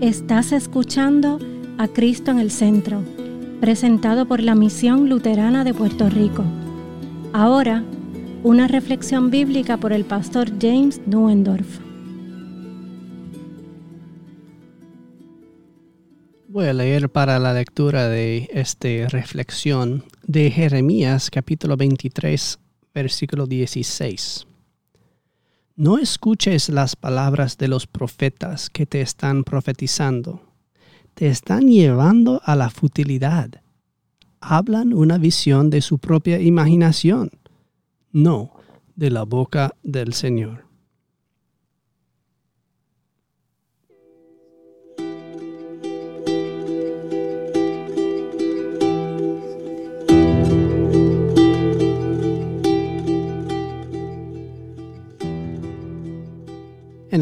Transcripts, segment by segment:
Estás escuchando a Cristo en el Centro, presentado por la Misión Luterana de Puerto Rico. Ahora, una reflexión bíblica por el pastor James Nuendorf. Voy a leer para la lectura de esta reflexión de Jeremías capítulo 23, versículo 16. No escuches las palabras de los profetas que te están profetizando. Te están llevando a la futilidad. Hablan una visión de su propia imaginación, no de la boca del Señor.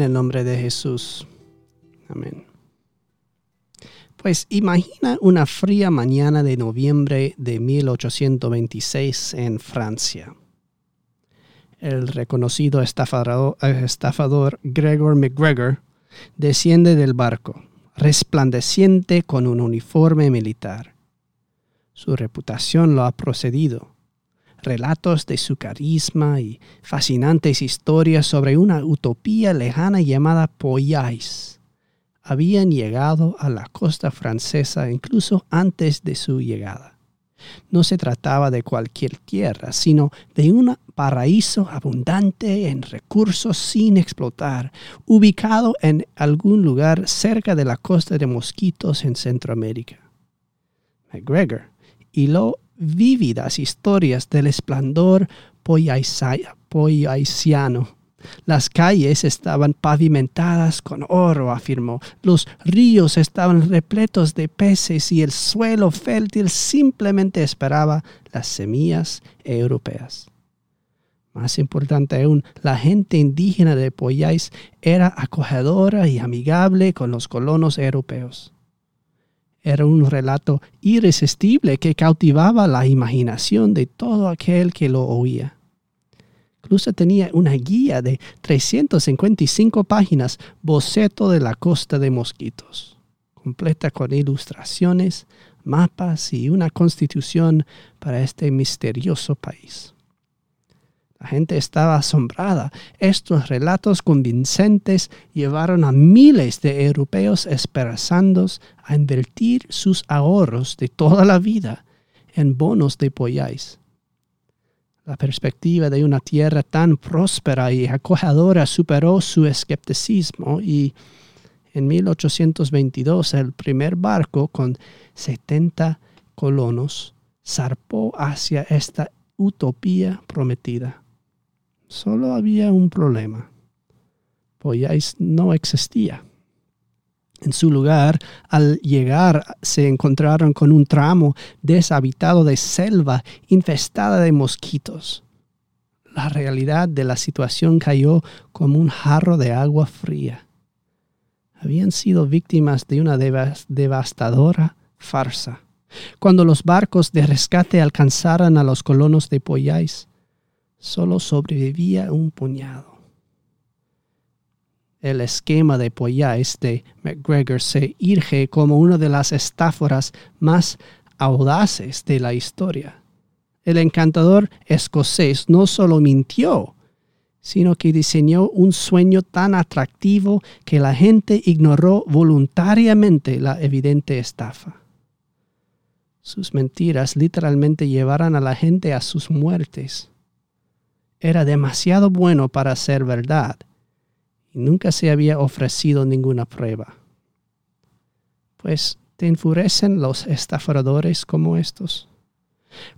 El nombre de Jesús. Amén. Pues imagina una fría mañana de noviembre de 1826 en Francia. El reconocido estafador, estafador Gregor McGregor desciende del barco, resplandeciente con un uniforme militar. Su reputación lo ha procedido relatos de su carisma y fascinantes historias sobre una utopía lejana llamada Poyais habían llegado a la costa francesa incluso antes de su llegada. No se trataba de cualquier tierra, sino de un paraíso abundante en recursos sin explotar, ubicado en algún lugar cerca de la costa de Mosquitos en Centroamérica. McGregor lo vívidas historias del esplendor poyaisiano. Las calles estaban pavimentadas con oro, afirmó. Los ríos estaban repletos de peces y el suelo fértil simplemente esperaba las semillas europeas. Más importante aún, la gente indígena de Poyais era acogedora y amigable con los colonos europeos. Era un relato irresistible que cautivaba la imaginación de todo aquel que lo oía. Incluso tenía una guía de 355 páginas, boceto de la costa de mosquitos, completa con ilustraciones, mapas y una constitución para este misterioso país. La gente estaba asombrada. Estos relatos convincentes llevaron a miles de europeos esperanzados a invertir sus ahorros de toda la vida en bonos de polláis. La perspectiva de una tierra tan próspera y acogedora superó su escepticismo y en 1822 el primer barco con 70 colonos zarpó hacia esta utopía prometida. Solo había un problema. Poyais no existía. En su lugar, al llegar, se encontraron con un tramo deshabitado de selva infestada de mosquitos. La realidad de la situación cayó como un jarro de agua fría. Habían sido víctimas de una devastadora farsa. Cuando los barcos de rescate alcanzaron a los colonos de Poyais, solo sobrevivía un puñado. El esquema de Poyais de McGregor se irge como una de las estáforas más audaces de la historia. El encantador escocés no solo mintió, sino que diseñó un sueño tan atractivo que la gente ignoró voluntariamente la evidente estafa. Sus mentiras literalmente llevaron a la gente a sus muertes era demasiado bueno para ser verdad y nunca se había ofrecido ninguna prueba. Pues te enfurecen los estafadores como estos.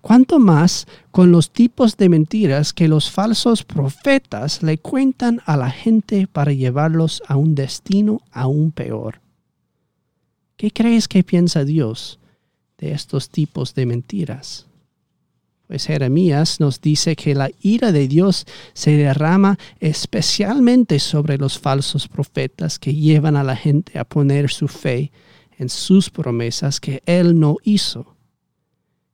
¿Cuánto más con los tipos de mentiras que los falsos profetas le cuentan a la gente para llevarlos a un destino aún peor. ¿Qué crees que piensa Dios de estos tipos de mentiras? Pues Jeremías nos dice que la ira de Dios se derrama especialmente sobre los falsos profetas que llevan a la gente a poner su fe en sus promesas que Él no hizo,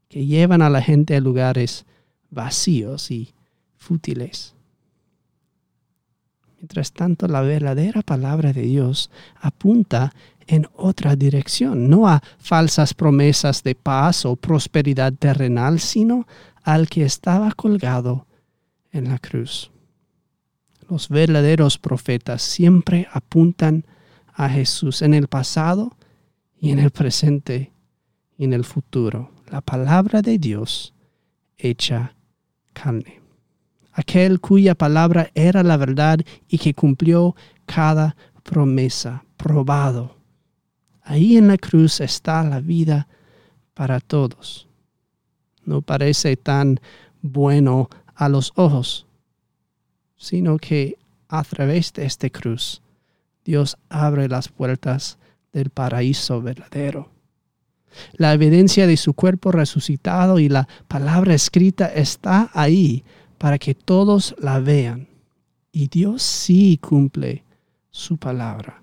que llevan a la gente a lugares vacíos y fútiles. Mientras tanto, la verdadera palabra de Dios apunta en otra dirección, no a falsas promesas de paz o prosperidad terrenal, sino al que estaba colgado en la cruz. Los verdaderos profetas siempre apuntan a Jesús en el pasado y en el presente y en el futuro. La palabra de Dios hecha carne. Aquel cuya palabra era la verdad y que cumplió cada promesa, probado. Ahí en la cruz está la vida para todos. No parece tan bueno a los ojos, sino que a través de esta cruz Dios abre las puertas del paraíso verdadero. La evidencia de su cuerpo resucitado y la palabra escrita está ahí para que todos la vean. Y Dios sí cumple su palabra.